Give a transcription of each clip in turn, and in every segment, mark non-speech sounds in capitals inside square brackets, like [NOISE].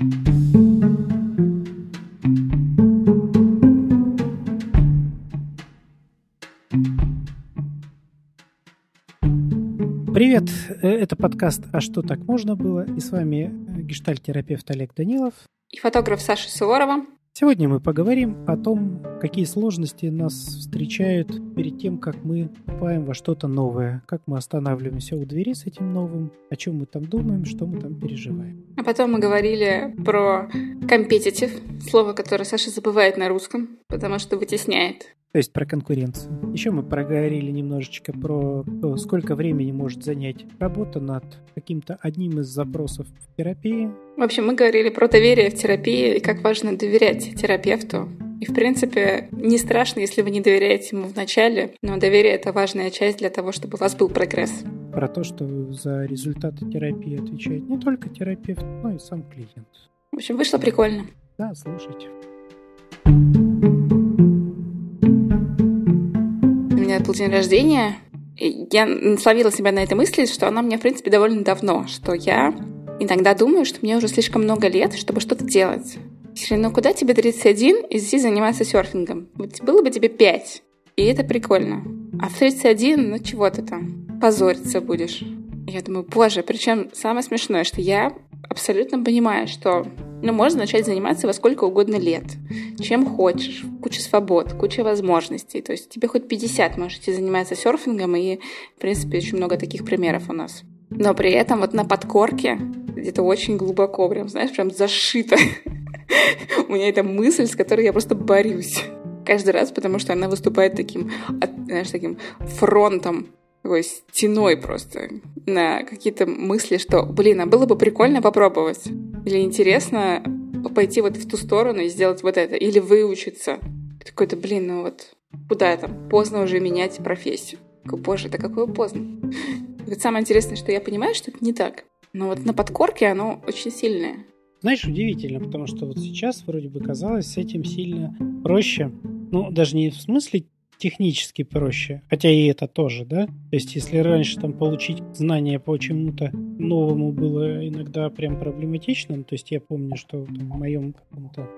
Привет, э, это подкаст «А что так можно было?» И с вами э, гештальт-терапевт Олег Данилов. И фотограф Саша Суворова. Сегодня мы поговорим о том, какие сложности нас встречают перед тем, как мы попаем во что-то новое, как мы останавливаемся у двери с этим новым, о чем мы там думаем, что мы там переживаем. А потом мы говорили про компетитив, слово, которое Саша забывает на русском, потому что вытесняет. То есть про конкуренцию. Еще мы проговорили немножечко про то, сколько времени может занять работа над каким-то одним из запросов в терапии. В общем, мы говорили про доверие в терапии и как важно доверять терапевту. И, в принципе, не страшно, если вы не доверяете ему в начале, но доверие — это важная часть для того, чтобы у вас был прогресс. Про то, что за результаты терапии отвечает не только терапевт, но и сам клиент. В общем, вышло прикольно. Да, слушайте. меня был день рождения, и я словила себя на этой мысли, что она мне, в принципе, довольно давно, что я иногда думаю, что мне уже слишком много лет, чтобы что-то делать. Ну куда тебе 31 и здесь заниматься серфингом? Вот было бы тебе 5, и это прикольно. А в 31, ну чего ты там, позориться будешь. Я думаю, боже, причем самое смешное, что я абсолютно понимаю, что ну, можно начать заниматься во сколько угодно лет. Чем хочешь. Куча свобод, куча возможностей. То есть тебе хоть 50 можете заниматься серфингом, и, в принципе, очень много таких примеров у нас. Но при этом вот на подкорке, где-то очень глубоко, прям, знаешь, прям зашито. [LAUGHS] У меня эта мысль, с которой я просто борюсь. Каждый раз, потому что она выступает таким, знаешь, таким фронтом такой стеной просто на какие-то мысли, что, блин, а было бы прикольно попробовать. Или интересно пойти вот в ту сторону и сделать вот это. Или выучиться. Такой-то, блин, ну вот куда там? Поздно уже менять профессию. Боже, это какое поздно. Вот самое интересное, что я понимаю, что это не так. Но вот на подкорке оно очень сильное. Знаешь, удивительно, потому что вот сейчас вроде бы казалось с этим сильно проще. Ну, даже не в смысле технически проще, хотя и это тоже, да? То есть, если раньше там получить знания по чему-то новому было иногда прям проблематичным, то есть я помню, что там, в моем каком-то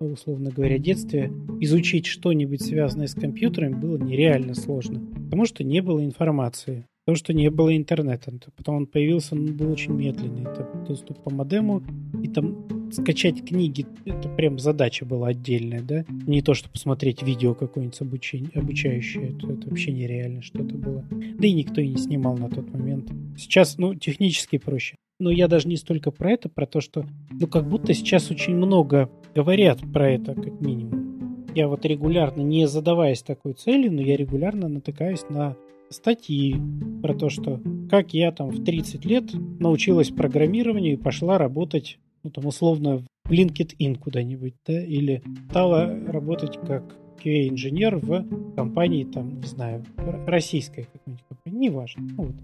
условно говоря, детстве изучить что-нибудь связанное с компьютерами было нереально сложно, потому что не было информации. Потому что не было интернета. Потом он появился, он был очень медленный. Это доступ по модему. И там скачать книги, это прям задача была отдельная, да? Не то, что посмотреть видео какое-нибудь обучение, обучающее. Это, это вообще нереально что-то было. Да и никто и не снимал на тот момент. Сейчас, ну, технически проще. Но я даже не столько про это, про то, что, ну, как будто сейчас очень много говорят про это, как минимум. Я вот регулярно, не задаваясь такой целью, но я регулярно натыкаюсь на статьи про то, что как я там в 30 лет научилась программированию и пошла работать, ну там условно в LinkedIn куда-нибудь, да, или стала работать как QA-инженер в компании, там, не знаю, российской какой-нибудь компании, неважно. Ну, вот.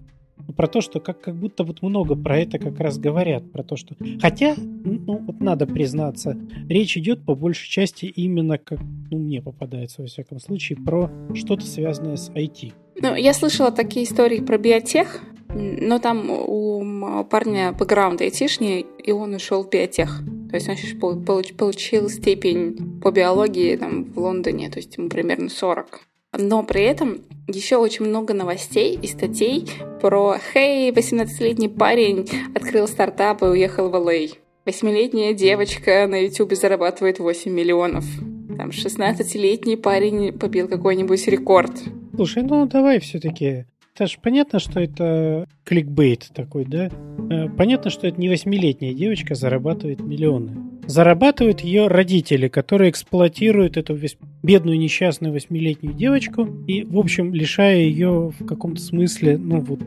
Про то, что как, как будто вот много про это как раз говорят, про то, что... Хотя, ну, вот надо признаться, речь идет по большей части именно, как, ну, мне попадается, во всяком случае, про что-то связанное с IT. Ну, я слышала такие истории про биотех, но там у парня бэкграунд айтишный, и он ушел в биотех. То есть он сейчас получил степень по биологии там, в Лондоне, то есть ему примерно 40. Но при этом еще очень много новостей и статей про «Хей, 18-летний парень открыл стартап и уехал в Л.А». Восьмилетняя девочка на YouTube зарабатывает 8 миллионов. Там 16-летний парень побил какой-нибудь рекорд. Слушай, ну давай все-таки. Это же понятно, что это кликбейт такой, да? Э, понятно, что это не восьмилетняя девочка зарабатывает миллионы. Зарабатывают ее родители, которые эксплуатируют эту бедную несчастную восьмилетнюю девочку и, в общем, лишая ее в каком-то смысле, ну вот,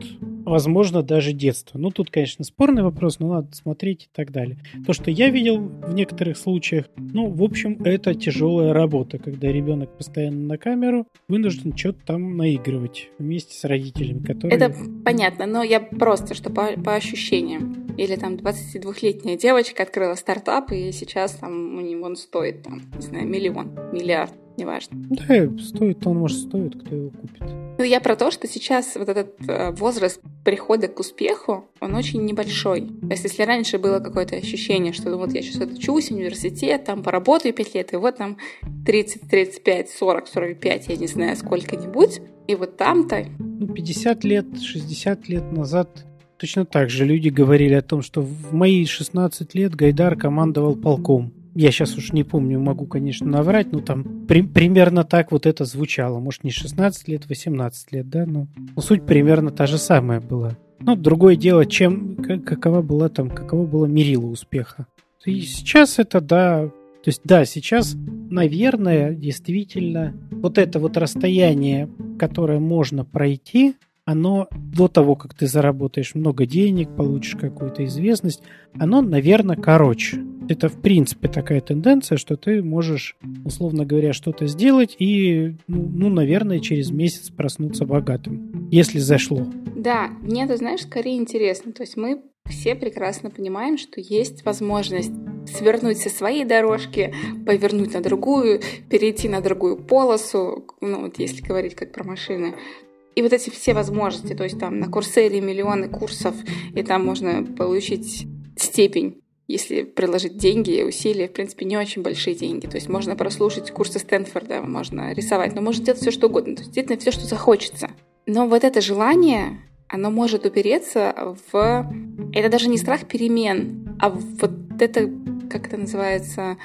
возможно, даже детства. Ну, тут, конечно, спорный вопрос, но надо смотреть и так далее. То, что я видел в некоторых случаях, ну, в общем, это тяжелая работа, когда ребенок постоянно на камеру вынужден что-то там наигрывать вместе с родителями, которые... Это понятно, но я просто, что по, по ощущениям. Или там 22-летняя девочка открыла стартап, и сейчас там у него он стоит, там, не знаю, миллион, миллиард неважно. Да, стоит он, может, стоит, кто его купит. Ну, я про то, что сейчас вот этот э, возраст прихода к успеху, он очень небольшой. То есть, если раньше было какое-то ощущение, что ну, вот я сейчас учусь, университет, там поработаю 5 лет, и вот там 30, 35, 40, 45, я не знаю, сколько-нибудь, и вот там-то... Ну, 50 лет, 60 лет назад точно так же люди говорили о том, что в мои 16 лет Гайдар командовал полком я сейчас уж не помню, могу, конечно, наврать, но там при, примерно так вот это звучало. Может, не 16 лет, 18 лет, да, но, но суть примерно та же самая была. Но другое дело, чем, как, какова была там, каково было мерило успеха. И сейчас это, да, то есть, да, сейчас, наверное, действительно, вот это вот расстояние, которое можно пройти, оно до того, как ты заработаешь много денег, получишь какую-то известность, оно, наверное, короче. Это, в принципе, такая тенденция, что ты можешь, условно говоря, что-то сделать и, ну, ну, наверное, через месяц проснуться богатым, если зашло. Да, мне это, знаешь, скорее интересно. То есть мы все прекрасно понимаем, что есть возможность свернуть со своей дорожки, повернуть на другую, перейти на другую полосу, ну вот если говорить как про машины, и вот эти все возможности, то есть там на Курсере миллионы курсов, и там можно получить степень если приложить деньги и усилия, в принципе, не очень большие деньги. То есть можно прослушать курсы Стэнфорда, можно рисовать, но можно делать все, что угодно. То есть действительно все, что захочется. Но вот это желание, оно может упереться в... Это даже не страх перемен, а вот это, как это называется,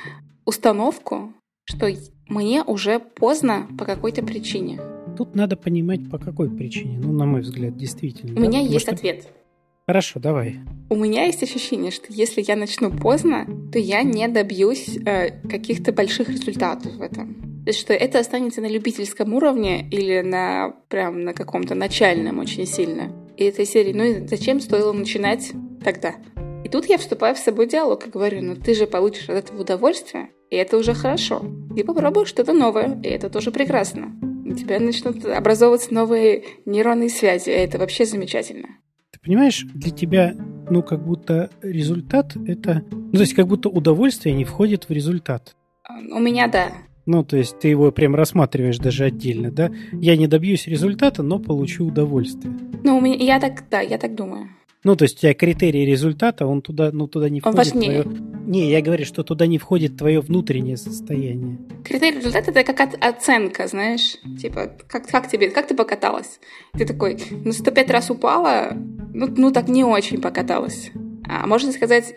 установку, что мне уже поздно по какой-то причине. Тут надо понимать, по какой причине. Ну, на мой взгляд, действительно. У да? меня Потому есть что... ответ. Хорошо, давай. У меня есть ощущение, что если я начну поздно, то я не добьюсь э, каких-то больших результатов в этом. То есть, что это останется на любительском уровне или на прям на каком-то начальном очень сильно. И этой серии, ну и зачем стоило начинать тогда? И тут я вступаю в собой диалог и говорю, ну ты же получишь от этого удовольствие, и это уже хорошо. Ты попробуешь что-то новое, и это тоже прекрасно у тебя начнут образовываться новые нейронные связи. Это вообще замечательно. Ты понимаешь, для тебя, ну, как будто результат это... Ну, то есть, как будто удовольствие не входит в результат. У меня да. Ну, то есть ты его прям рассматриваешь даже отдельно, да? Я не добьюсь результата, но получу удовольствие. Ну, у меня, я так, да, я так думаю. Ну, то есть у тебя критерий результата, он туда, ну, туда не входит. Он важнее. Твое... Не, я говорю, что туда не входит твое внутреннее состояние. Критерий результата это как от, оценка, знаешь, типа, как, как тебе, как ты покаталась? Ты такой, ну, 105 раз упала, ну, ну так не очень покаталась. А можно сказать,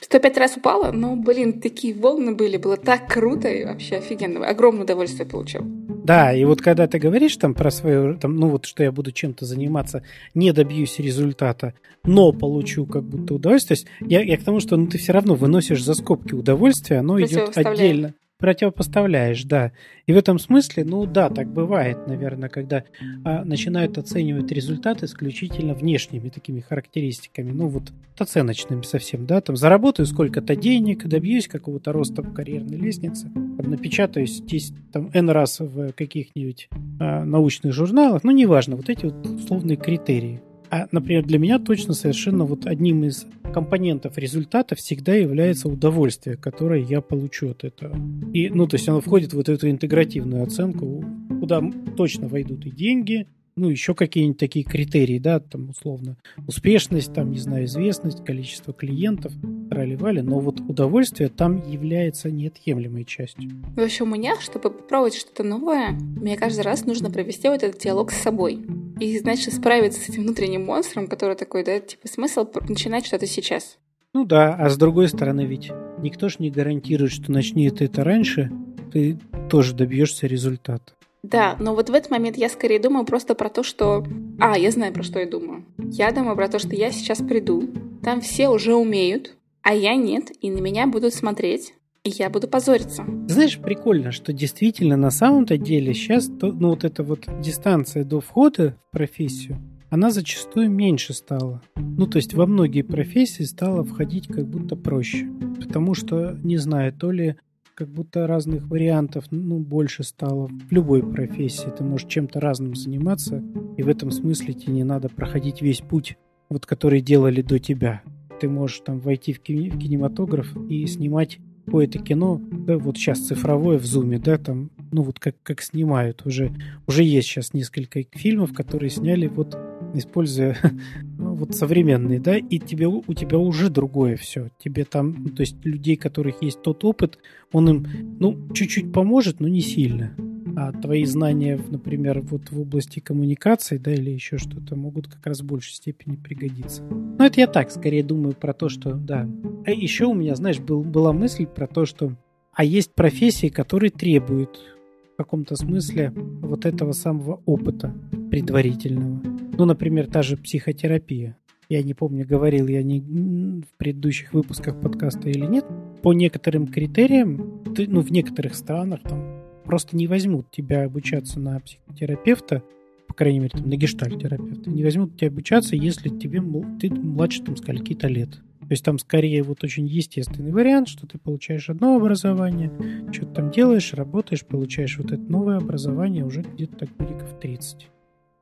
105 раз упала, но, блин, такие волны были, было так круто и вообще офигенно, огромное удовольствие получил. Да, и вот когда ты говоришь там про свое, там, ну вот что я буду чем-то заниматься, не добьюсь результата, но получу как будто удовольствие, то есть я, я к тому, что ну, ты все равно выносишь за скобки удовольствие, оно идет отдельно противопоставляешь, да. И в этом смысле, ну да, так бывает, наверное, когда а, начинают оценивать результат исключительно внешними такими характеристиками, ну вот оценочными совсем, да, там заработаю сколько-то денег, добьюсь какого-то роста в карьерной лестнице, там, напечатаюсь здесь там N раз в каких-нибудь а, научных журналах, ну неважно, вот эти вот условные критерии. А, например, для меня точно совершенно вот одним из компонентов результата всегда является удовольствие, которое я получу от этого. И, ну, то есть оно входит в вот эту интегративную оценку, куда точно войдут и деньги, ну, еще какие-нибудь такие критерии, да, там, условно, успешность, там, не знаю, известность, количество клиентов, трали-вали, но вот удовольствие там является неотъемлемой частью. В общем, у меня, чтобы попробовать что-то новое, мне каждый раз нужно провести вот этот диалог с собой. И, значит, справиться с этим внутренним монстром, который такой, да, типа, смысл начинать что-то сейчас. Ну да, а с другой стороны ведь никто ж не гарантирует, что начни ты это раньше, ты тоже добьешься результата. Да, но вот в этот момент я скорее думаю просто про то, что... А, я знаю, про что я думаю. Я думаю про то, что я сейчас приду, там все уже умеют, а я нет, и на меня будут смотреть, и я буду позориться. Знаешь, прикольно, что действительно на самом-то деле сейчас, ну вот эта вот дистанция до входа в профессию, она зачастую меньше стала. Ну, то есть во многие профессии стало входить как будто проще. Потому что, не знаю, то ли как будто разных вариантов, ну, больше стало в любой профессии. Ты можешь чем-то разным заниматься, и в этом смысле тебе не надо проходить весь путь, вот который делали до тебя. ты можешь там войти в, кине, в кинематограф и снимать какое-то кино, да, вот сейчас цифровое в зуме, да, там, ну вот как, как снимают уже, уже есть сейчас несколько фильмов, которые сняли вот используя [LAUGHS] ну, вот современные, да, и тебе, у тебя уже другое все. Тебе там, ну, то есть людей, которых есть тот опыт, он им, ну, чуть-чуть поможет, но не сильно. А твои знания, например, вот в области коммуникации, да, или еще что-то, могут как раз в большей степени пригодиться. Но это я так, скорее думаю про то, что, да. А еще у меня, знаешь, был, была мысль про то, что а есть профессии, которые требуют в каком-то смысле вот этого самого опыта предварительного. Ну, например, та же психотерапия. Я не помню, говорил я не в предыдущих выпусках подкаста или нет. По некоторым критериям, ты, ну, в некоторых странах там просто не возьмут тебя обучаться на психотерапевта, по крайней мере, там, на гештальтерапевта. Не возьмут тебя обучаться, если тебе ты младше там скольки-то лет. То есть там скорее вот очень естественный вариант, что ты получаешь одно образование, что-то там делаешь, работаешь, получаешь вот это новое образование уже где-то так годиков 30.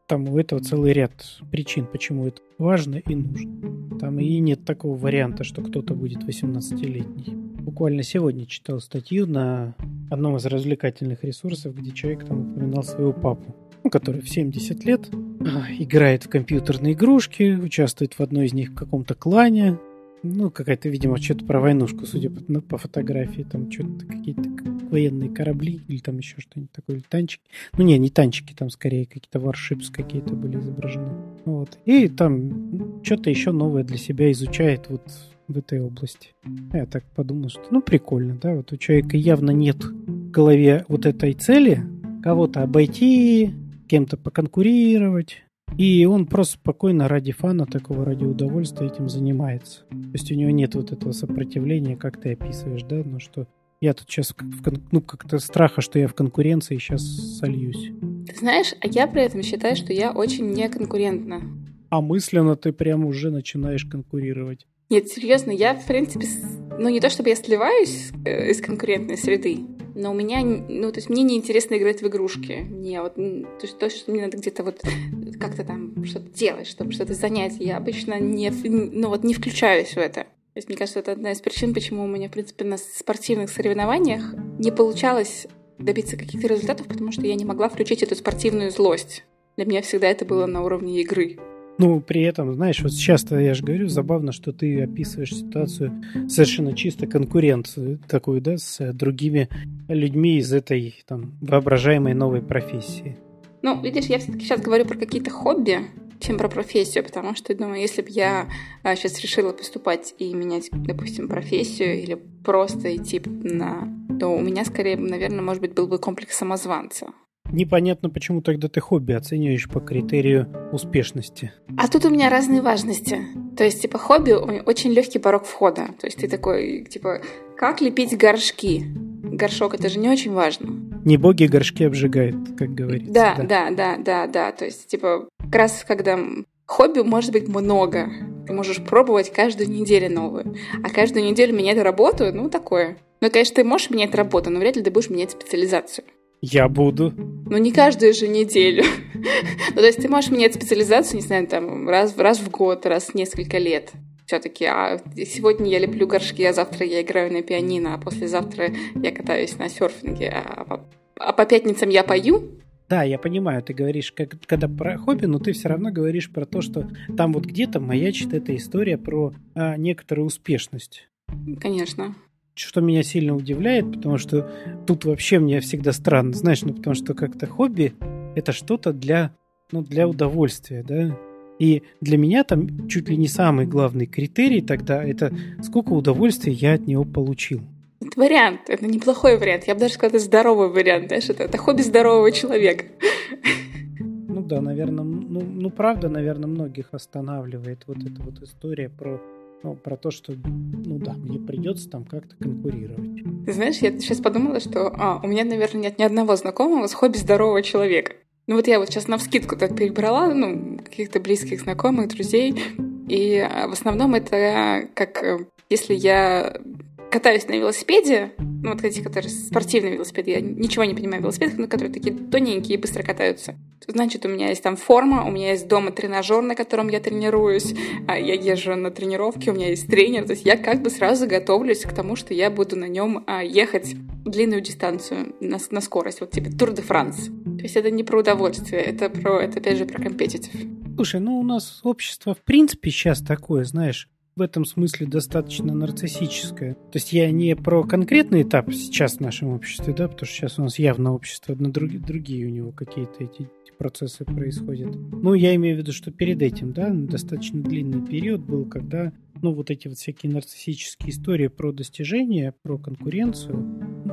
Там у этого целый ряд причин, почему это важно и нужно. Там и нет такого варианта, что кто-то будет 18-летний. Буквально сегодня читал статью на одном из развлекательных ресурсов, где человек там упоминал своего папу, ну, который в 70 лет а, играет в компьютерные игрушки, участвует в одной из них в каком-то клане, ну, какая-то, видимо, что-то про войнушку, судя по, ну, по фотографии, там что-то какие-то военные корабли или там еще что-нибудь такое, или танчики. Ну, не, не танчики, там скорее какие-то варшипс какие-то были изображены. Вот. И там что-то еще новое для себя изучает вот в этой области. Я так подумал, что ну прикольно, да, вот у человека явно нет в голове вот этой цели кого-то обойти, кем-то поконкурировать, и он просто спокойно ради фана, такого ради удовольствия этим занимается. То есть у него нет вот этого сопротивления, как ты описываешь, да, но что я тут сейчас, в, ну, как-то страха, что я в конкуренции сейчас сольюсь. Ты знаешь, а я при этом считаю, что я очень неконкурентна. А мысленно ты прям уже начинаешь конкурировать. Нет, серьезно, я, в принципе, ну не то чтобы я сливаюсь э, из конкурентной среды, но у меня, ну, то есть мне неинтересно играть в игрушки. Не, вот, то есть то, что мне надо где-то вот как-то там что-то делать, чтобы что-то занять. Я обычно не, ну, вот не включаюсь в это. То есть, мне кажется, это одна из причин, почему у меня, в принципе, на спортивных соревнованиях не получалось добиться каких-то результатов, потому что я не могла включить эту спортивную злость. Для меня всегда это было на уровне игры. Ну, при этом, знаешь, вот сейчас-то я же говорю, забавно, что ты описываешь ситуацию совершенно чисто конкуренцию такую, да, с другими людьми из этой там воображаемой новой профессии. Ну, видишь, я все-таки сейчас говорю про какие-то хобби, чем про профессию, потому что, думаю, если бы я сейчас а, решила поступать и менять, допустим, профессию или просто идти на... то у меня скорее, наверное, может быть, был бы комплекс самозванца. Непонятно, почему тогда ты хобби оцениваешь по критерию успешности. А тут у меня разные важности. То есть, типа, хобби очень легкий порог входа. То есть ты такой, типа, как лепить горшки? Горшок это же не очень важно. Не боги горшки обжигают, как говорится. Да, да, да, да, да, да. То есть, типа, как раз когда хобби может быть много. Ты можешь пробовать каждую неделю новую. А каждую неделю менять работу, ну, такое. Ну, конечно, ты можешь менять работу, но вряд ли ты будешь менять специализацию. Я буду. Ну, не каждую же неделю. [LAUGHS] ну, то есть ты можешь менять специализацию, не знаю, там, раз, раз в год, раз в несколько лет. Все-таки, а сегодня я леплю горшки, а завтра я играю на пианино, а послезавтра я катаюсь на серфинге, а, а по пятницам я пою. Да, я понимаю, ты говоришь, как, когда про хобби, но ты все равно говоришь про то, что там вот где-то маячит эта история про а, некоторую успешность. Конечно что меня сильно удивляет, потому что тут вообще мне всегда странно, знаешь, ну потому что как-то хобби это что-то для, ну, для удовольствия, да. И для меня там чуть ли не самый главный критерий тогда это сколько удовольствия я от него получил. Это вариант, это неплохой вариант. Я бы даже сказала, это здоровый вариант, знаешь, это, это хобби здорового человека. Ну да, наверное, ну, ну правда, наверное, многих останавливает вот эта вот история про ну, про то, что, ну да, мне придется там как-то конкурировать. Ты знаешь, я сейчас подумала, что а, у меня, наверное, нет ни одного знакомого с хобби здорового человека. Ну вот я вот сейчас на вскидку так перебрала, ну, каких-то близких знакомых, друзей, и а, в основном это как э, если я катаюсь на велосипеде, ну, вот эти, которые спортивные велосипеды, я ничего не понимаю в велосипедах, но которые такие тоненькие и быстро катаются. Значит, у меня есть там форма, у меня есть дома тренажер, на котором я тренируюсь, а я езжу на тренировки, у меня есть тренер, то есть я как бы сразу готовлюсь к тому, что я буду на нем а, ехать длинную дистанцию на, на скорость, вот типа Тур де Франс. То есть это не про удовольствие, это про, это опять же про компетитив. Слушай, ну у нас общество в принципе сейчас такое, знаешь, в этом смысле достаточно нарциссическое. То есть я не про конкретный этап сейчас в нашем обществе, да, потому что сейчас у нас явно общество, на другие, другие у него какие-то эти процессы происходят. Ну, я имею в виду, что перед этим, да, достаточно длинный период был, когда, ну, вот эти вот всякие нарциссические истории про достижения, про конкуренцию,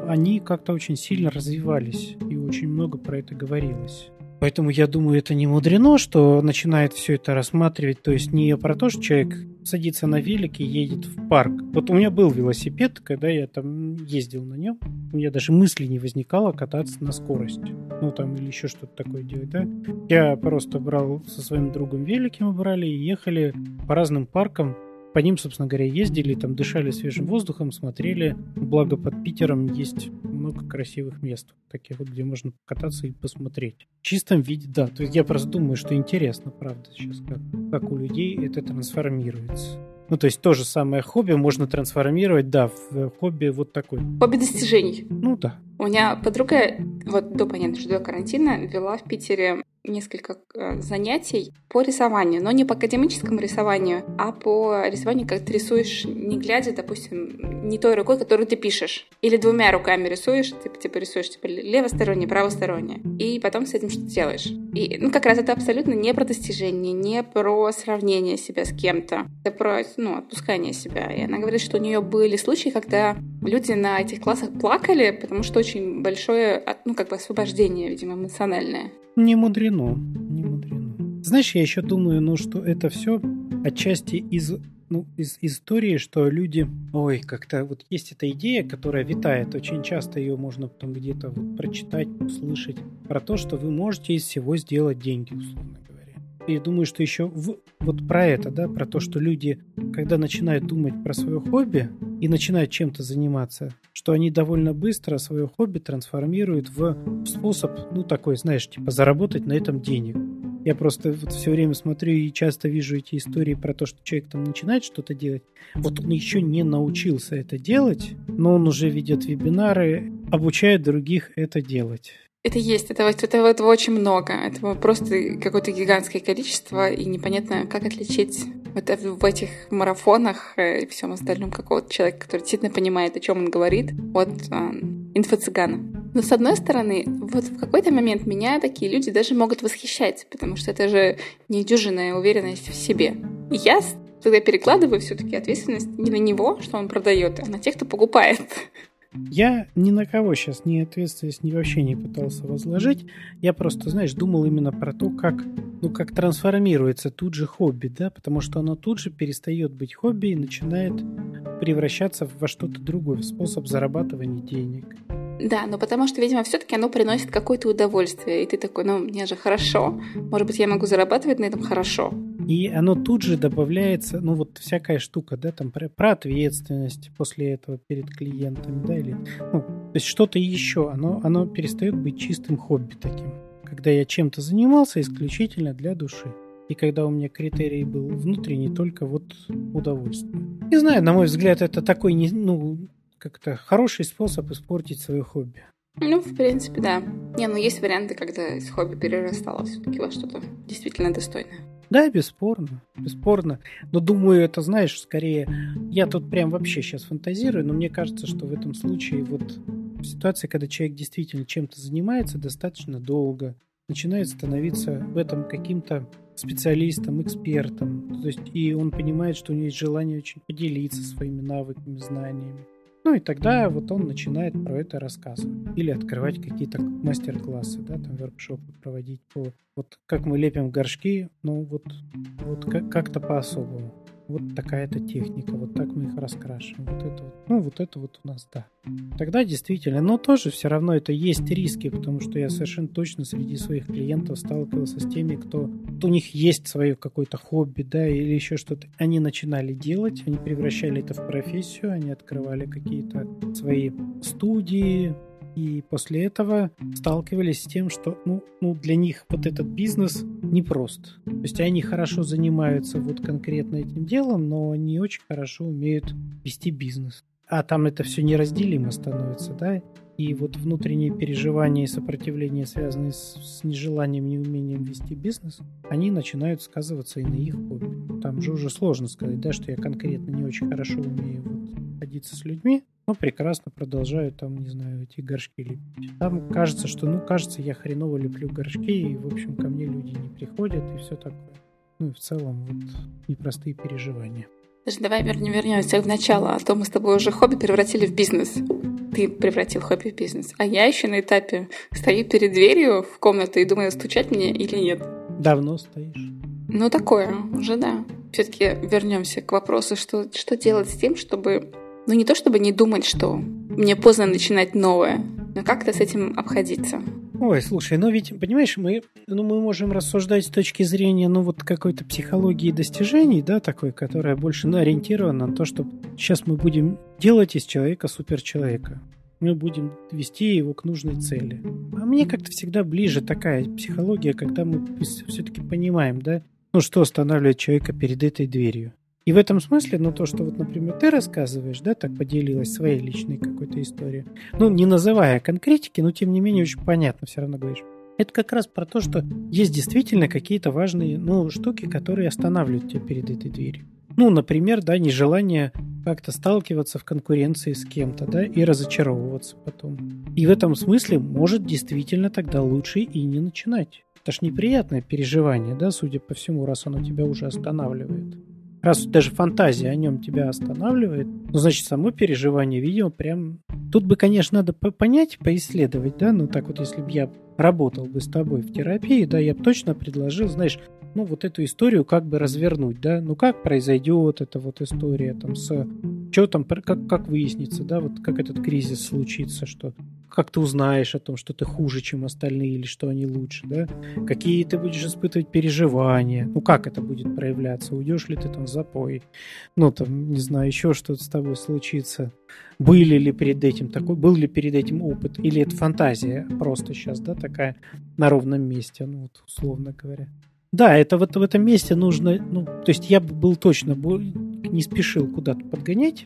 они как-то очень сильно развивались, и очень много про это говорилось. Поэтому я думаю, это не мудрено, что начинает все это рассматривать. То есть не про то, что человек садится на велик и едет в парк. Вот у меня был велосипед, когда я там ездил на нем. У меня даже мысли не возникало кататься на скорость. Ну там или еще что-то такое делать, да. Я просто брал со своим другом велики мы брали и ехали по разным паркам по ним, собственно говоря, ездили, там дышали свежим воздухом, смотрели. Благо под Питером есть много красивых мест, таких вот, где можно покататься и посмотреть. В чистом виде, да. То есть я просто думаю, что интересно, правда, сейчас, как, как у людей это трансформируется. Ну, то есть то же самое хобби можно трансформировать, да, в хобби вот такой. Хобби достижений. Ну да. У меня подруга, вот до, понятно, что до карантина, вела в Питере несколько э, занятий по рисованию, но не по академическому рисованию, а по рисованию, как ты рисуешь, не глядя, допустим, не той рукой, которую ты пишешь, или двумя руками рисуешь, ты типа рисуешь типа левосторонне, правосторонне, и потом с этим что-то делаешь. И, ну, как раз это абсолютно не про достижение, не про сравнение себя с кем-то, это про, ну, отпускание себя. И она говорит, что у нее были случаи, когда люди на этих классах плакали, потому что очень большое, ну, как бы освобождение, видимо, эмоциональное. Не мудрено, не мудрено. Знаешь, я еще думаю, ну, что это все отчасти из ну, из истории, что люди... Ой, как-то вот есть эта идея, которая витает. Очень часто ее можно потом где-то вот прочитать, услышать. Про то, что вы можете из всего сделать деньги, условно. И думаю, что еще в, вот про это, да, про то, что люди, когда начинают думать про свое хобби и начинают чем-то заниматься, что они довольно быстро свое хобби трансформируют в способ, ну, такой, знаешь, типа заработать на этом денег. Я просто вот все время смотрю и часто вижу эти истории про то, что человек там начинает что-то делать. Вот он еще не научился это делать, но он уже ведет вебинары, обучает других это делать. Это есть, этого, этого, этого очень много. Это просто какое-то гигантское количество, и непонятно, как отличить вот в этих марафонах и всем остальном какого-то человека, который действительно понимает, о чем он говорит, от э, инфо-цыгана. Но с одной стороны, вот в какой-то момент меня такие люди даже могут восхищать, потому что это же недюжинная уверенность в себе. И я тогда перекладываю все-таки ответственность не на него, что он продает, а на тех, кто покупает. Я ни на кого сейчас ни ответственность, ни вообще не пытался возложить. Я просто, знаешь, думал именно про то, как, ну, как трансформируется тут же хобби, да, потому что оно тут же перестает быть хобби и начинает превращаться во что-то другое, в способ зарабатывания денег. Да, но потому что, видимо, все-таки оно приносит какое-то удовольствие, и ты такой, ну, мне же хорошо, может быть, я могу зарабатывать на этом хорошо. И оно тут же добавляется, ну вот всякая штука, да, там про, про ответственность после этого перед клиентами, да, или, ну, то есть что-то еще, оно, оно перестает быть чистым хобби таким, когда я чем-то занимался исключительно для души. И когда у меня критерий был внутренний, только вот удовольствие. Не знаю, на мой взгляд, это такой, не, ну, как-то хороший способ испортить свое хобби. Ну, в принципе, да. Не, ну есть варианты, когда хобби перерастало все-таки во что-то действительно достойное. Да, бесспорно, бесспорно. Но думаю, это, знаешь, скорее... Я тут прям вообще сейчас фантазирую, но мне кажется, что в этом случае вот в ситуации, когда человек действительно чем-то занимается достаточно долго, начинает становиться в этом каким-то специалистом, экспертом. То есть, и он понимает, что у него есть желание очень поделиться своими навыками, знаниями. Ну и тогда вот он начинает про это рассказывать. Или открывать какие-то мастер-классы, да, там воркшопы проводить по... Вот как мы лепим горшки, ну вот, вот как- как-то по-особому. Вот такая-то техника, вот так мы их раскрашиваем, вот это вот, ну вот это вот у нас, да. Тогда действительно, но тоже все равно это есть риски, потому что я совершенно точно среди своих клиентов сталкивался с теми, кто у них есть свое какое-то хобби, да, или еще что-то. Они начинали делать, они превращали это в профессию, они открывали какие-то свои студии, и после этого сталкивались с тем, что ну, ну, для них вот этот бизнес непрост. То есть они хорошо занимаются вот конкретно этим делом, но они очень хорошо умеют вести бизнес. А там это все неразделимо становится, да? И вот внутренние переживания и сопротивление, связанные с, с нежеланием, неумением вести бизнес, они начинают сказываться и на их хобби. Там же уже сложно сказать, да, что я конкретно не очень хорошо умею вот ходиться с людьми, но прекрасно продолжаю там, не знаю, эти горшки лепить. Там кажется, что, ну, кажется, я хреново леплю горшки, и, в общем, ко мне люди не приходят, и все такое. Ну, и в целом, вот, непростые переживания. Даже давай вернемся в начало, а то мы с тобой уже хобби превратили в бизнес. Ты превратил хобби в бизнес. А я еще на этапе стою перед дверью в комнату и думаю, стучать мне или нет. Давно стоишь? Ну, такое, уже да. Все-таки вернемся к вопросу, что, что делать с тем, чтобы ну не то чтобы не думать, что мне поздно начинать новое, но как-то с этим обходиться. Ой, слушай, ну ведь, понимаешь, мы, ну, мы можем рассуждать с точки зрения, ну, вот какой-то психологии достижений, да, такой, которая больше ну, ориентирована на то, что сейчас мы будем делать из человека суперчеловека. Мы будем вести его к нужной цели. А мне как-то всегда ближе такая психология, когда мы все-таки понимаем, да, ну, что останавливает человека перед этой дверью. И в этом смысле, ну, то, что вот, например, ты рассказываешь, да, так поделилась своей личной какой-то историей, ну, не называя конкретики, но, тем не менее, очень понятно все равно говоришь. Это как раз про то, что есть действительно какие-то важные, ну, штуки, которые останавливают тебя перед этой дверью. Ну, например, да, нежелание как-то сталкиваться в конкуренции с кем-то, да, и разочаровываться потом. И в этом смысле может действительно тогда лучше и не начинать. Это ж неприятное переживание, да, судя по всему, раз оно тебя уже останавливает раз даже фантазия о нем тебя останавливает, ну, значит, само переживание, видимо, прям... Тут бы, конечно, надо понять, поисследовать, да, ну, так вот, если бы я работал бы с тобой в терапии, да, я бы точно предложил, знаешь, ну, вот эту историю как бы развернуть, да, ну, как произойдет эта вот история там с... Что там, как, как выяснится, да, вот как этот кризис случится, что как ты узнаешь о том, что ты хуже, чем остальные, или что они лучше, да? Какие ты будешь испытывать переживания? Ну, как это будет проявляться? Уйдешь ли ты там в запой? Ну, там, не знаю, еще что-то с тобой случится. Были ли перед этим такой, был ли перед этим опыт? Или это фантазия просто сейчас, да, такая на ровном месте, ну, вот, условно говоря. Да, это вот в этом месте нужно, ну, то есть я бы был точно, не спешил куда-то подгонять,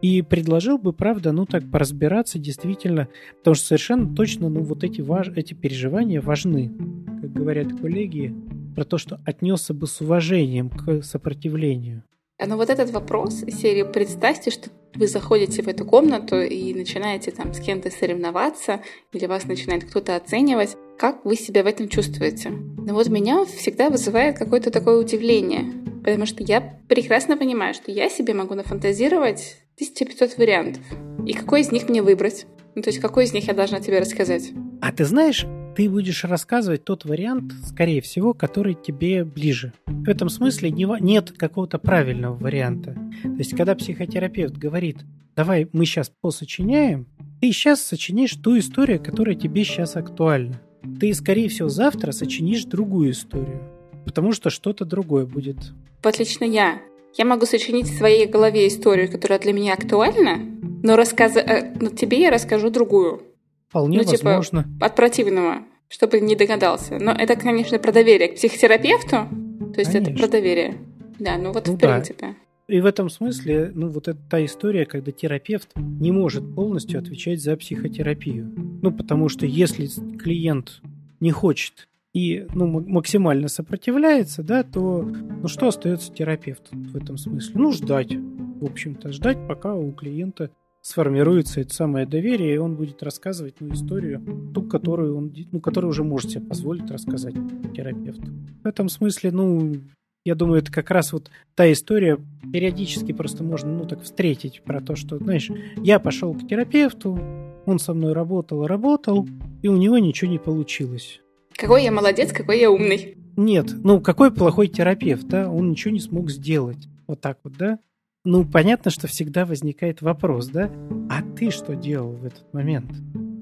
и предложил бы, правда, ну так поразбираться действительно, потому что совершенно точно, ну вот эти, важ... эти переживания важны, как говорят коллеги, про то, что отнесся бы с уважением к сопротивлению. А ну вот этот вопрос серии «Представьте, что вы заходите в эту комнату и начинаете там с кем-то соревноваться, или вас начинает кто-то оценивать, как вы себя в этом чувствуете? Ну вот меня всегда вызывает какое-то такое удивление, потому что я прекрасно понимаю, что я себе могу нафантазировать 1500 вариантов. И какой из них мне выбрать? Ну, то есть, какой из них я должна тебе рассказать? А ты знаешь, ты будешь рассказывать тот вариант, скорее всего, который тебе ближе. В этом смысле не, нет какого-то правильного варианта. То есть, когда психотерапевт говорит, давай мы сейчас посочиняем, ты сейчас сочинишь ту историю, которая тебе сейчас актуальна. Ты, скорее всего, завтра сочинишь другую историю, потому что что-то другое будет. Вот лично я я могу сочинить в своей голове историю, которая для меня актуальна, но, рассказ... Э, но тебе я расскажу другую. Вполне ну, типа, возможно. от противного, чтобы не догадался. Но это, конечно, про доверие к психотерапевту. То есть конечно. это про доверие. Да, ну вот ну, в принципе. Да. И в этом смысле, ну вот это та история, когда терапевт не может полностью отвечать за психотерапию. Ну потому что если клиент не хочет и ну, максимально сопротивляется, да, то ну, что остается терапевту в этом смысле? Ну, ждать, в общем-то, ждать, пока у клиента сформируется это самое доверие, и он будет рассказывать ну, историю, ту, которую он, ну, которую уже может себе позволить рассказать терапевту. В этом смысле, ну, я думаю, это как раз вот та история, периодически просто можно, ну, так встретить про то, что, знаешь, я пошел к терапевту, он со мной работал, работал, и у него ничего не получилось. Какой я молодец, какой я умный. Нет, ну какой плохой терапевт, да? Он ничего не смог сделать. Вот так вот, да? Ну, понятно, что всегда возникает вопрос, да? А ты что делал в этот момент?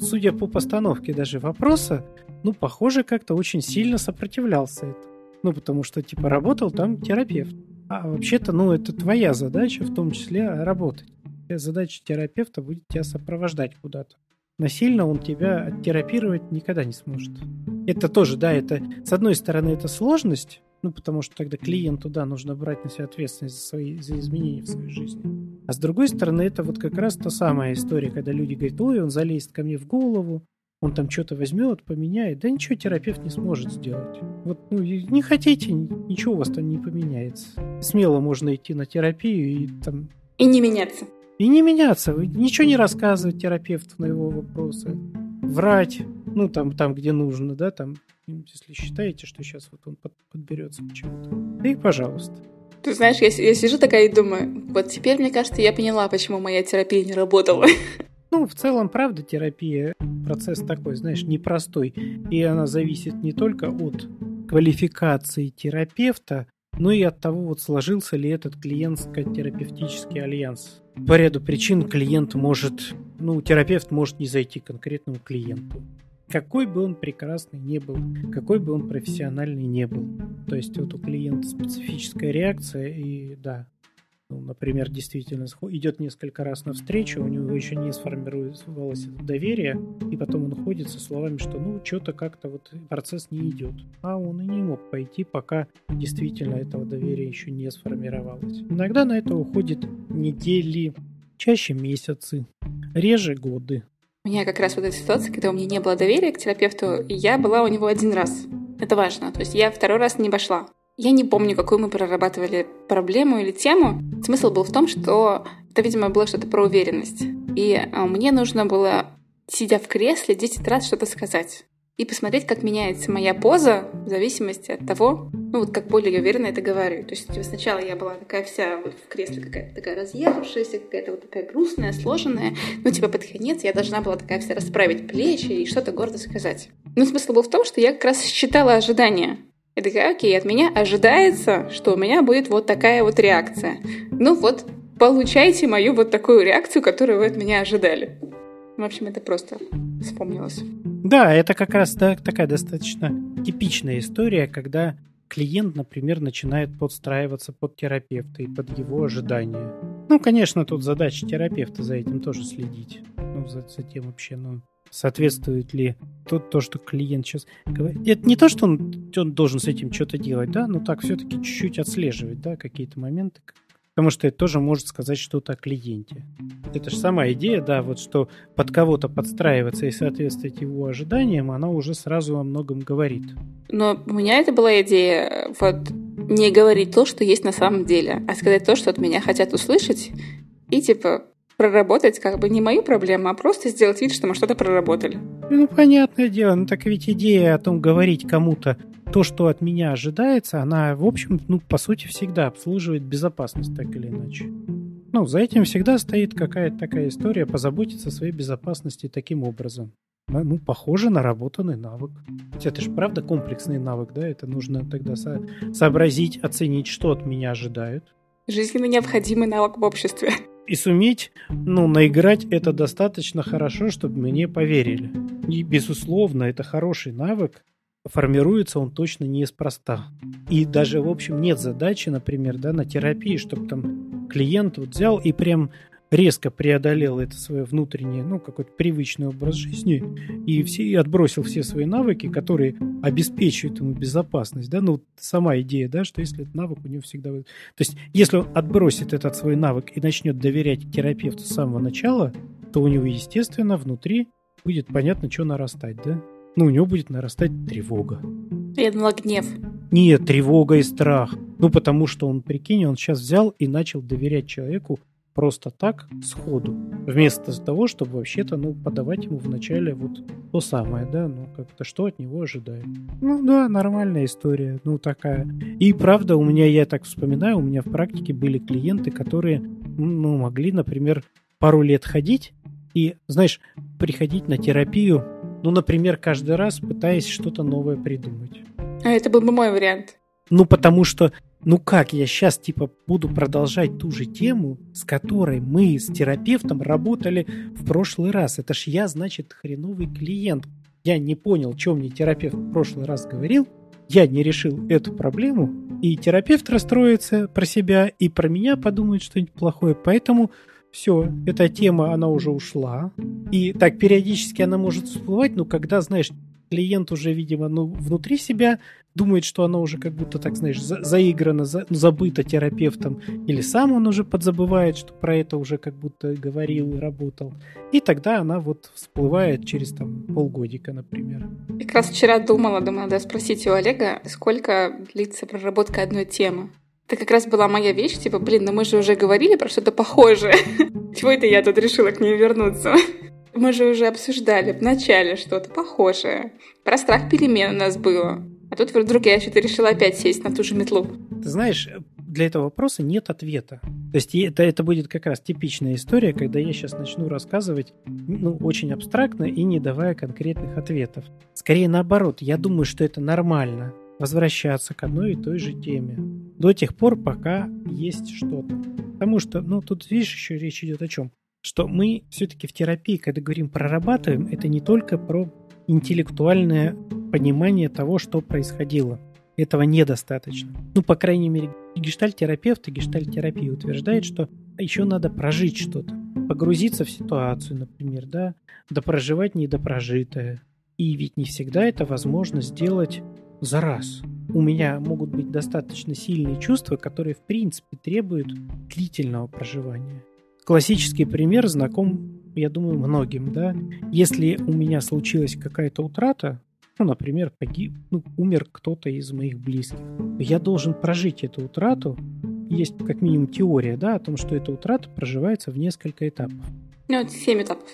Судя по постановке даже вопроса, ну, похоже, как-то очень сильно сопротивлялся этому. Ну, потому что, типа, работал там терапевт. А вообще-то, ну, это твоя задача, в том числе, работать. Задача терапевта будет тебя сопровождать куда-то. Насильно он тебя оттерапировать никогда не сможет. Это тоже, да, это, с одной стороны, это сложность, ну, потому что тогда клиенту, да, нужно брать на себя ответственность за, свои, за изменения в своей жизни. А с другой стороны, это вот как раз та самая история, когда люди говорят, ой, он залезет ко мне в голову, он там что-то возьмет, поменяет. Да ничего терапевт не сможет сделать. Вот, ну, не хотите, ничего у вас там не поменяется. Смело можно идти на терапию и там... И не меняться. И не меняться. Ничего не рассказывать терапевту на его вопросы. Врать, ну, там, там где нужно, да, там, если считаете, что сейчас вот он под, подберется к чему-то. Да и пожалуйста. Ты знаешь, я, я сижу такая и думаю, вот теперь, мне кажется, я поняла, почему моя терапия не работала. Ну, в целом, правда, терапия процесс такой, знаешь, непростой. И она зависит не только от квалификации терапевта, но и от того, вот сложился ли этот клиентско-терапевтический альянс. По ряду причин клиент может, ну, терапевт может не зайти к конкретному клиенту. Какой бы он прекрасный не был, какой бы он профессиональный не был. То есть вот у клиента специфическая реакция, и да, ну, например, действительно идет несколько раз навстречу, у него еще не сформировалось доверие, и потом он ходит со словами, что ну, что-то как-то вот процесс не идет. А он и не мог пойти, пока действительно этого доверия еще не сформировалось. Иногда на это уходит недели, чаще месяцы, реже годы. У меня как раз вот эта ситуация, когда у меня не было доверия к терапевту, и я была у него один раз. Это важно. То есть я второй раз не пошла. Я не помню, какую мы прорабатывали проблему или тему. Смысл был в том, что это, видимо, было что-то про уверенность. И а, мне нужно было, сидя в кресле, 10 раз что-то сказать. И посмотреть, как меняется моя поза в зависимости от того, ну вот как более уверенно это говорю. То есть типа, сначала я была такая вся вот в кресле какая-то такая разъехавшаяся, какая-то вот такая грустная, сложенная. Ну типа под конец я должна была такая вся расправить плечи и что-то гордо сказать. Но смысл был в том, что я как раз считала ожидания. Я такая, окей, от меня ожидается, что у меня будет вот такая вот реакция. Ну вот, получайте мою вот такую реакцию, которую вы от меня ожидали. В общем, это просто вспомнилось. Да, это как раз да, такая достаточно типичная история, когда клиент, например, начинает подстраиваться под терапевта и под его ожидания. Ну, конечно, тут задача терапевта за этим тоже следить. Ну, за, за тем вообще, ну, соответствует ли то, то, что клиент сейчас говорит. Это не то, что он, он должен с этим что-то делать, да, но так все-таки чуть-чуть отслеживать, да, какие-то моменты, потому что это тоже может сказать что-то о клиенте. Это же сама идея, да, вот что под кого-то подстраиваться и соответствовать его ожиданиям, она уже сразу о многом говорит. Но у меня это была идея вот не говорить то, что есть на самом деле, а сказать то, что от меня хотят услышать, и типа проработать как бы не мою проблему, а просто сделать вид, что мы что-то проработали. Ну, понятное дело. Ну, так ведь идея о том говорить кому-то то, что от меня ожидается, она, в общем, ну, по сути, всегда обслуживает безопасность, так или иначе. Ну, за этим всегда стоит какая-то такая история позаботиться о своей безопасности таким образом. Ну, похоже, наработанный навык. Это же правда комплексный навык, да? Это нужно тогда со- сообразить, оценить, что от меня ожидают. Жизненно необходимый навык в обществе и суметь, ну, наиграть это достаточно хорошо, чтобы мне поверили. И, безусловно, это хороший навык, формируется он точно неспроста. И даже, в общем, нет задачи, например, да, на терапии, чтобы там клиент вот взял и прям резко преодолел это свое внутреннее, ну, какой-то привычный образ жизни и, все, и отбросил все свои навыки, которые обеспечивают ему безопасность, да, ну, сама идея, да, что если этот навык у него всегда... То есть, если он отбросит этот свой навык и начнет доверять терапевту с самого начала, то у него, естественно, внутри будет понятно, что нарастать, да? Ну, у него будет нарастать тревога. Я думала, гнев. Нет, тревога и страх. Ну, потому что он, прикинь, он сейчас взял и начал доверять человеку, просто так, сходу, вместо того, чтобы вообще-то, ну, подавать ему вначале вот то самое, да, ну, как-то что от него ожидают. Ну, да, нормальная история, ну, такая. И правда, у меня, я так вспоминаю, у меня в практике были клиенты, которые, ну, могли, например, пару лет ходить и, знаешь, приходить на терапию, ну, например, каждый раз пытаясь что-то новое придумать. А это был бы мой вариант. Ну, потому что ну как я сейчас типа буду продолжать ту же тему, с которой мы с терапевтом работали в прошлый раз? Это ж я, значит, хреновый клиент. Я не понял, что мне терапевт в прошлый раз говорил, я не решил эту проблему, и терапевт расстроится про себя, и про меня подумает что-нибудь плохое. Поэтому все, эта тема, она уже ушла. И так периодически она может всплывать, но когда, знаешь, клиент уже, видимо, ну, внутри себя думает, что она уже как будто, так знаешь, за, заиграна, за, забыта терапевтом, или сам он уже подзабывает, что про это уже как будто говорил и работал. И тогда она вот всплывает через там полгодика, например. Я как раз вчера думала, думала, надо спросить у Олега, сколько длится проработка одной темы. Это как раз была моя вещь, типа, блин, ну мы же уже говорили про что-то похожее. [LAUGHS] Чего это я тут решила к ней вернуться? Мы же уже обсуждали в начале что-то похожее. Про страх перемен у нас было. А тут вдруг я что-то решила опять сесть на ту же метлу. Ты знаешь, для этого вопроса нет ответа. То есть это, это будет как раз типичная история, когда я сейчас начну рассказывать ну, очень абстрактно и не давая конкретных ответов. Скорее наоборот, я думаю, что это нормально возвращаться к одной и той же теме. До тех пор, пока есть что-то. Потому что, ну, тут, видишь, еще речь идет о чем? Что мы все-таки в терапии, когда говорим прорабатываем, это не только про интеллектуальное понимание того, что происходило. Этого недостаточно. Ну, по крайней мере, гештальтерапевт и гештальтерапия утверждает, что еще надо прожить что-то. Погрузиться в ситуацию, например, да, допроживать недопрожитое. И ведь не всегда это возможно сделать за раз. У меня могут быть достаточно сильные чувства, которые в принципе требуют длительного проживания. Классический пример знаком, я думаю, многим, да. Если у меня случилась какая-то утрата, ну, например, погиб, ну, умер кто-то из моих близких, я должен прожить эту утрату. Есть как минимум теория, да, о том, что эта утрата проживается в несколько этапов. Ну, это семь этапов.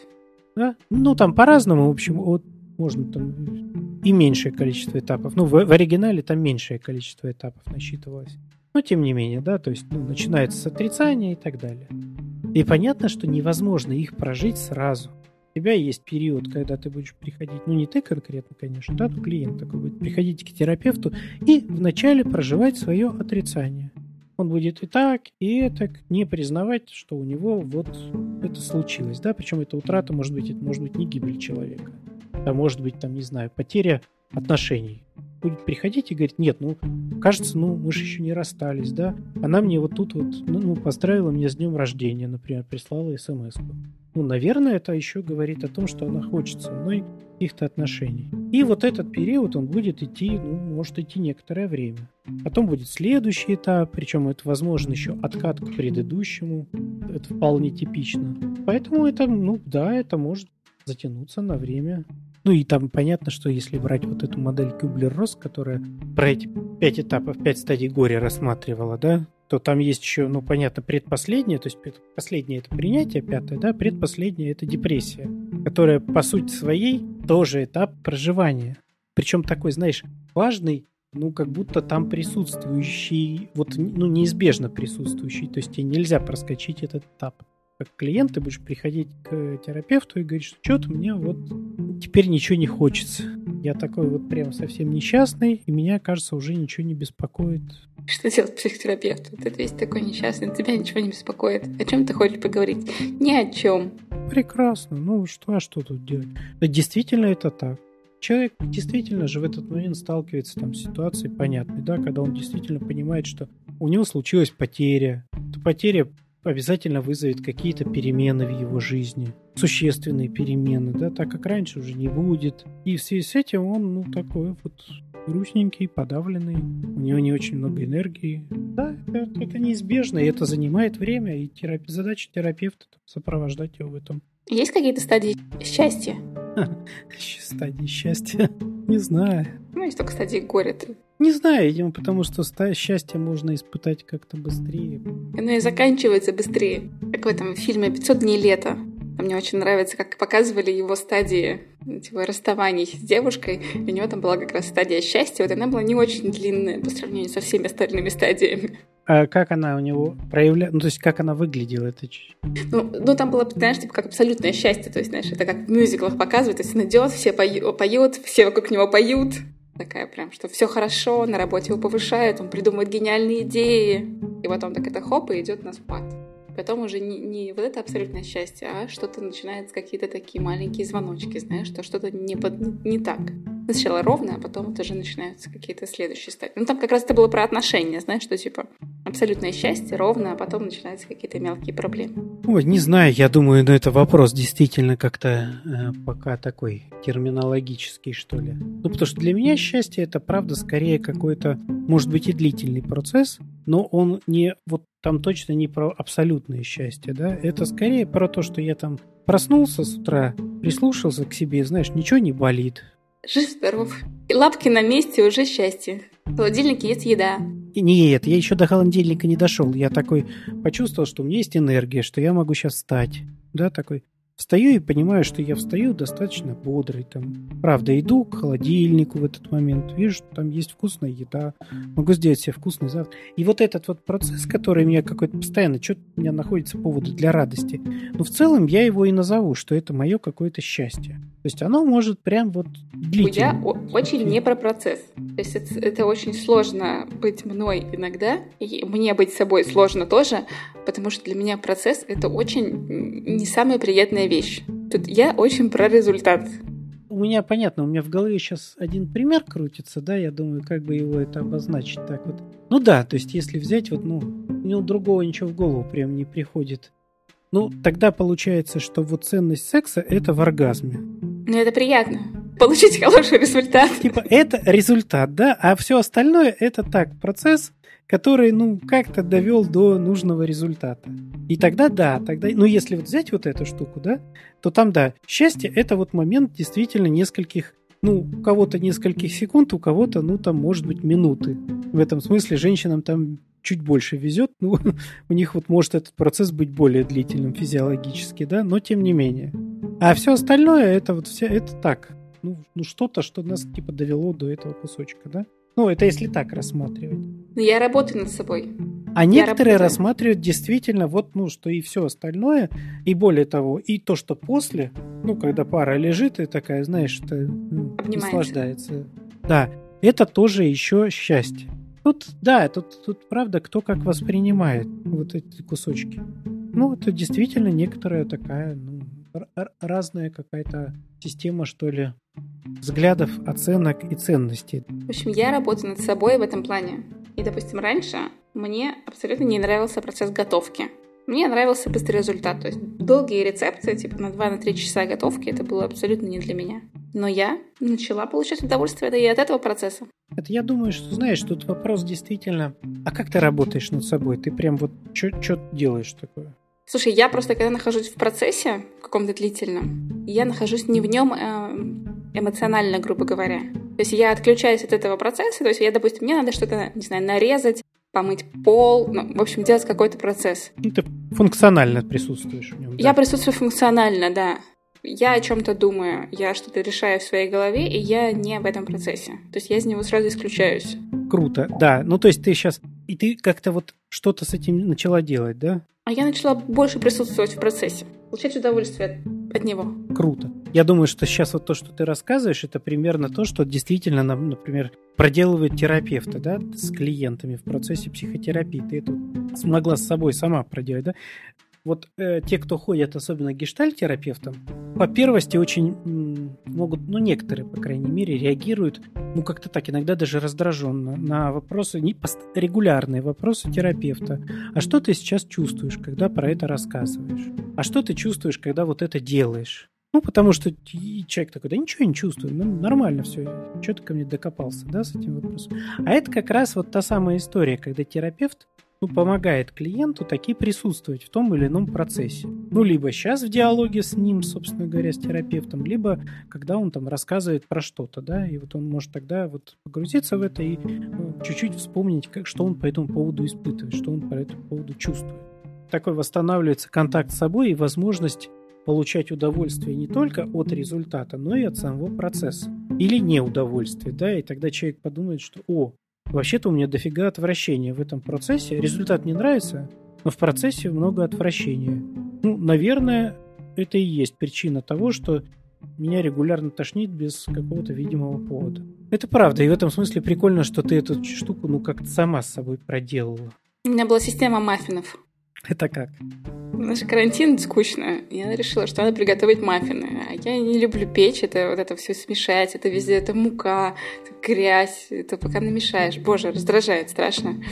Да? Ну, там по-разному, в общем, от, можно там и меньшее количество этапов. Ну, в, в оригинале там меньшее количество этапов насчитывалось. Но тем не менее, да, то есть ну, начинается с отрицания и так далее. И понятно, что невозможно их прожить сразу. У тебя есть период, когда ты будешь приходить, ну не ты конкретно, конечно, да, но клиент такой будет приходить к терапевту и вначале проживать свое отрицание. Он будет и так, и это не признавать, что у него вот это случилось, да, причем эта утрата может быть, это может быть не гибель человека, а может быть там, не знаю, потеря отношений будет приходить и говорить, нет, ну, кажется, ну, мы же еще не расстались, да? Она мне вот тут вот, ну, ну поздравила меня с днем рождения, например, прислала смс -ку. Ну, наверное, это еще говорит о том, что она хочет со мной каких-то отношений. И вот этот период, он будет идти, ну, может идти некоторое время. Потом будет следующий этап, причем это, возможно, еще откат к предыдущему. Это вполне типично. Поэтому это, ну, да, это может затянуться на время ну и там понятно, что если брать вот эту модель Кюблер-Росс, которая про эти пять этапов, пять стадий горя рассматривала, да, то там есть еще, ну, понятно, предпоследнее, то есть последнее это принятие, пятое, да, предпоследнее это депрессия, которая по сути своей тоже этап проживания. Причем такой, знаешь, важный, ну, как будто там присутствующий, вот, ну, неизбежно присутствующий, то есть тебе нельзя проскочить этот этап как клиент, ты будешь приходить к терапевту и говорить, что что-то мне вот теперь ничего не хочется. Я такой вот прям совсем несчастный, и меня, кажется, уже ничего не беспокоит. Что делать психотерапевту? Ты весь такой несчастный, тебя ничего не беспокоит. О чем ты хочешь поговорить? Ни о чем. Прекрасно. Ну что, а что тут делать? Действительно это так. Человек действительно же в этот момент сталкивается там с ситуацией понятной, да, когда он действительно понимает, что у него случилась потеря. Эта потеря обязательно вызовет какие-то перемены в его жизни, существенные перемены, да, так как раньше уже не будет. И в связи с этим он, ну, такой вот грустненький, подавленный, у него не очень много энергии. Да, это, это неизбежно, и это занимает время, и терапи... задача терапевта сопровождать его в этом. Есть какие-то стадии счастья? [LAUGHS] Стадии счастья? Не знаю. Ну, есть только стадии горя. Не знаю, видимо, потому что счастье можно испытать как-то быстрее. Оно и заканчивается быстрее. Как в этом фильме «500 дней лета». Мне очень нравится, как показывали его стадии типа, расставаний с девушкой. И у него там была как раз стадия счастья. Вот она была не очень длинная по сравнению со всеми остальными стадиями. А как она у него проявляла, ну, то есть как она выглядела? Это... Ну, ну, там было, знаешь, типа как абсолютное счастье, то есть, знаешь, это как в мюзиклах показывают, то есть он идет, все поют, все вокруг него поют, такая прям, что все хорошо, на работе его повышают, он придумывает гениальные идеи, и потом так это хоп, и идет на спад. Потом уже не, не вот это абсолютное счастье, а что-то начинается какие-то такие маленькие звоночки, знаешь, что что-то не, под, не так. Сначала ровно, а потом уже начинаются какие-то следующие стадии. Ну, там как раз это было про отношения, знаешь, что типа абсолютное счастье ровно, а потом начинаются какие-то мелкие проблемы. Ой, не знаю, я думаю, но это вопрос действительно как-то э, пока такой терминологический, что ли. Ну, потому что для меня счастье это, правда, скорее какой-то, может быть, и длительный процесс, но он не, вот там точно не про абсолютное счастье, да, это скорее про то, что я там проснулся с утра, прислушался к себе, знаешь, ничего не болит, Жив-здоров. И лапки на месте уже счастье. В холодильнике есть еда. Нет, я еще до холодильника не дошел. Я такой почувствовал, что у меня есть энергия, что я могу сейчас встать. Да, такой. Встаю и понимаю, что я встаю достаточно бодрый. Там. Правда, иду к холодильнику в этот момент, вижу, что там есть вкусная еда, могу сделать себе вкусный завтрак. И вот этот вот процесс, который у меня какой-то постоянно, что-то у меня находится поводы для радости. Но в целом я его и назову, что это мое какое-то счастье. То есть оно может прям вот длительно. Я очень не про процесс. То есть это, это очень сложно быть мной иногда, и мне быть собой сложно тоже, потому что для меня процесс — это очень не самая приятная вещь. Тут я очень про результат. У меня понятно, у меня в голове сейчас один пример крутится, да, я думаю, как бы его это обозначить так вот. Ну да, то есть если взять вот, ну, у другого ничего в голову прям не приходит. Ну, тогда получается, что вот ценность секса – это в оргазме. Ну, это приятно. Получить хороший результат. Типа, это результат, да? А все остальное – это так, процесс, который, ну, как-то довел до нужного результата. И тогда да, тогда, ну, если вот взять вот эту штуку, да, то там, да, счастье – это вот момент действительно нескольких, ну, у кого-то нескольких секунд, у кого-то, ну, там, может быть, минуты. В этом смысле женщинам там чуть больше везет, ну, [LAUGHS] у них вот может этот процесс быть более длительным физиологически, да, но тем не менее. А все остальное, это вот все, это так, ну, ну что-то, что нас типа довело до этого кусочка, да? Ну, это если так рассматривать. Но я работаю над собой. А я некоторые работаю. рассматривают действительно вот, ну, что и все остальное, и более того, и то, что после, ну, когда пара лежит и такая, знаешь, это, ну, наслаждается. Да, это тоже еще счастье. Тут, да, тут, тут правда, кто как воспринимает вот эти кусочки. Ну, это действительно некоторая такая, ну, разная какая-то система, что ли, взглядов, оценок и ценностей. В общем, я работаю над собой в этом плане. И, допустим, раньше мне абсолютно не нравился процесс готовки. Мне нравился быстрый результат. То есть долгие рецепты, типа на 2-3 часа готовки, это было абсолютно не для меня. Но я начала получать удовольствие и от этого процесса. Это я думаю, что, знаешь, тут вопрос действительно... А как ты работаешь над собой? Ты прям вот что делаешь такое? Слушай, я просто, когда нахожусь в процессе каком-то длительном, я нахожусь не в нем э, эмоционально, грубо говоря. То есть я отключаюсь от этого процесса, то есть я, допустим, мне надо что-то, не знаю, нарезать, помыть пол, ну, в общем, делать какой-то процесс. Ну, ты функционально присутствуешь в нем. Да? Я присутствую функционально, да. Я о чем-то думаю, я что-то решаю в своей голове, и я не в этом процессе. То есть я из него сразу исключаюсь. Круто, да. Ну, то есть ты сейчас... И ты как-то вот что-то с этим начала делать, да? А я начала больше присутствовать в процессе, получать удовольствие от, от него. Круто. Я думаю, что сейчас вот то, что ты рассказываешь, это примерно то, что действительно, например, проделывают терапевты, да, с клиентами в процессе психотерапии. Ты это смогла с собой сама проделать, да? Вот э, те, кто ходят, особенно гештальтерапевтам, по первости очень могут, ну некоторые, по крайней мере, реагируют, ну как-то так, иногда даже раздраженно на вопросы, не пост- регулярные вопросы терапевта. А что ты сейчас чувствуешь, когда про это рассказываешь? А что ты чувствуешь, когда вот это делаешь? Ну, потому что человек такой, да ничего не чувствую, ну, нормально все, что ты ко мне докопался, да, с этим вопросом. А это как раз вот та самая история, когда терапевт ну, помогает клиенту таки присутствовать в том или ином процессе. Ну, либо сейчас в диалоге с ним, собственно говоря, с терапевтом, либо когда он там рассказывает про что-то, да, и вот он может тогда вот погрузиться в это и ну, чуть-чуть вспомнить, как, что он по этому поводу испытывает, что он по этому поводу чувствует. Такой восстанавливается контакт с собой и возможность получать удовольствие не только от результата, но и от самого процесса. Или неудовольствие, да, и тогда человек подумает, что, о, Вообще-то у меня дофига отвращения в этом процессе. Результат не нравится, но в процессе много отвращения. Ну, наверное, это и есть причина того, что меня регулярно тошнит без какого-то видимого повода. Это правда, и в этом смысле прикольно, что ты эту штуку, ну, как-то сама с собой проделала. У меня была система маффинов. [LAUGHS] Это как? Наш карантин скучно. Я решила, что надо приготовить маффины. А я не люблю печь, это вот это все смешать, это везде, это мука, это грязь, это пока намешаешь. Боже, раздражает, страшно.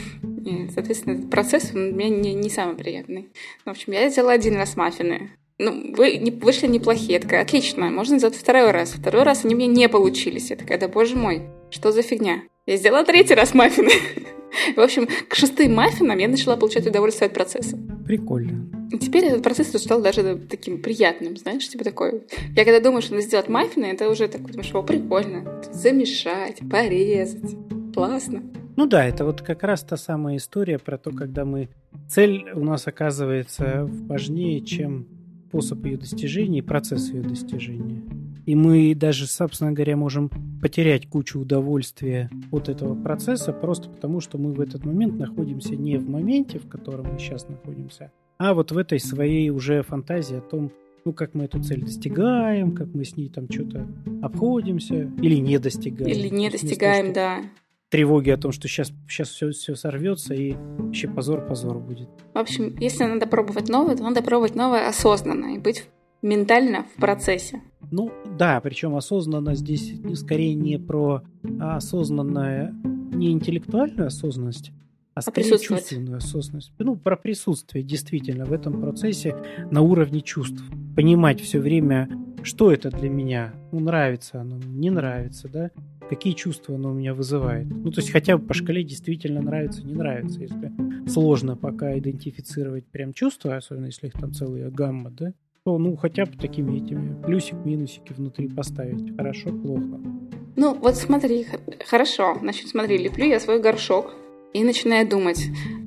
И, соответственно, этот процесс у меня не, не самый приятный. Ну, в общем, я сделала один раз маффины. Ну, вы не, вышли неплохие. Я такая, отлично, можно сделать второй раз. Второй раз они мне не получились. Я такая, да боже мой, что за фигня? Я сделала третий раз маффины. [LAUGHS] В общем, к шестым маффинам я начала получать удовольствие от процесса. Прикольно. И теперь этот процесс стал даже таким приятным, знаешь, типа такой. Я когда думаю, что надо сделать маффины, это уже такой, думаешь, о, прикольно. Замешать, порезать. Классно. Ну да, это вот как раз та самая история про то, когда мы... Цель у нас оказывается важнее, чем способ ее достижения и процесс ее достижения. И мы даже, собственно говоря, можем потерять кучу удовольствия от этого процесса просто потому, что мы в этот момент находимся не в моменте, в котором мы сейчас находимся, а вот в этой своей уже фантазии о том, ну, как мы эту цель достигаем, как мы с ней там что-то обходимся или не достигаем. Или не достигаем, того, да. Тревоги о том, что сейчас, сейчас все, все сорвется и вообще позор-позор будет. В общем, если надо пробовать новое, то надо пробовать новое осознанно и быть ментально в процессе. Ну да, причем осознанно здесь скорее не про осознанное, не интеллектуальную осознанность, а, а скорее чувственную осознанность. Ну, про присутствие действительно в этом процессе на уровне чувств. Понимать все время, что это для меня. Ну, нравится оно, не нравится, да? Какие чувства оно у меня вызывает. Ну, то есть хотя бы по шкале действительно нравится, не нравится. Если сложно пока идентифицировать прям чувства, особенно если их там целая гамма, да? То ну хотя бы такими этими плюсик-минусики внутри поставить. Хорошо, плохо. Ну вот смотри, хорошо. Значит, смотри, леплю я свой горшок и начинаю думать.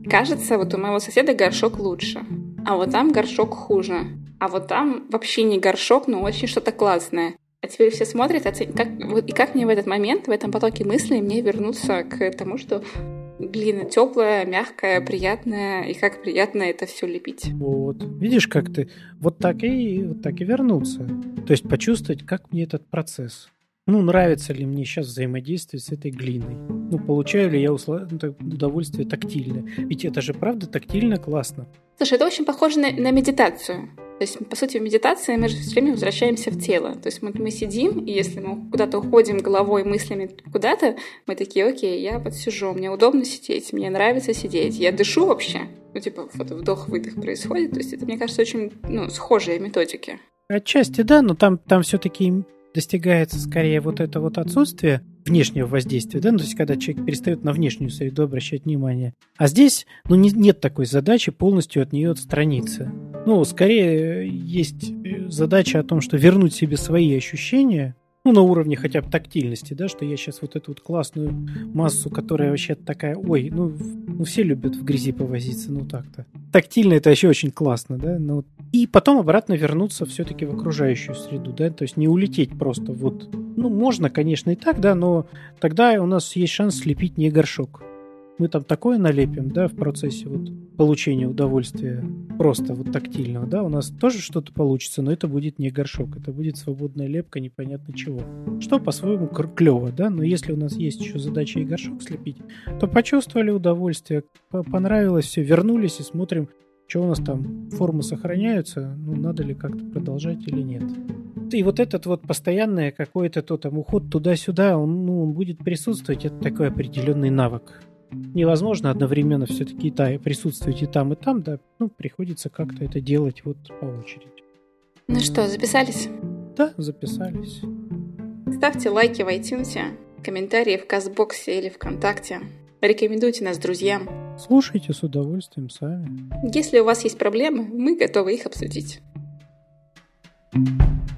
Кажется, вот у моего соседа горшок лучше, а вот там горшок хуже. А вот там вообще не горшок, но очень что-то классное. А теперь все смотрят, оцен... как, вот, и как мне в этот момент, в этом потоке мыслей, мне вернуться к тому, что глина теплая, мягкая, приятная, и как приятно это все лепить. Вот. Видишь, как ты вот так и вот так и вернуться. То есть почувствовать, как мне этот процесс. Ну, нравится ли мне сейчас взаимодействие с этой глиной? Ну, получаю ли я удовольствие тактильно? Ведь это же правда тактильно классно. Слушай, это очень похоже на, на медитацию. То есть, по сути, в медитации мы же все время возвращаемся в тело. То есть вот мы сидим, и если мы куда-то уходим головой, мыслями куда-то, мы такие, окей, я вот сижу, мне удобно сидеть, мне нравится сидеть, я дышу вообще. Ну, типа, вот вдох-выдох происходит. То есть это, мне кажется, очень ну, схожие методики. Отчасти да, но там, там все-таки достигается скорее вот это вот отсутствие внешнего воздействия, да, ну, то есть когда человек перестает на внешнюю среду обращать внимание. А здесь, ну, не, нет такой задачи полностью от нее отстраниться. Ну, скорее есть э, задача о том, что вернуть себе свои ощущения, ну, на уровне хотя бы тактильности, да, что я сейчас вот эту вот классную массу, которая вообще такая, ой, ну, ну все любят в грязи повозиться, ну так-то. Тактильно это еще очень классно, да, ну, и потом обратно вернуться все-таки в окружающую среду, да, то есть не улететь просто вот, ну, можно, конечно, и так, да, но тогда у нас есть шанс слепить не горшок мы там такое налепим, да, в процессе вот получения удовольствия просто вот тактильного, да, у нас тоже что-то получится, но это будет не горшок, это будет свободная лепка непонятно чего. Что по-своему клево, да, но если у нас есть еще задача и горшок слепить, то почувствовали удовольствие, понравилось все, вернулись и смотрим, что у нас там, формы сохраняются, ну, надо ли как-то продолжать или нет. И вот этот вот постоянный какой-то то там уход туда-сюда, он, ну, он будет присутствовать, это такой определенный навык невозможно одновременно все-таки и присутствовать и там, и там, да, ну, приходится как-то это делать вот по очереди. Ну что, записались? Да, записались. Ставьте лайки в iTunes, комментарии в Казбоксе или ВКонтакте. Рекомендуйте нас друзьям. Слушайте с удовольствием сами. Если у вас есть проблемы, мы готовы их обсудить. thank you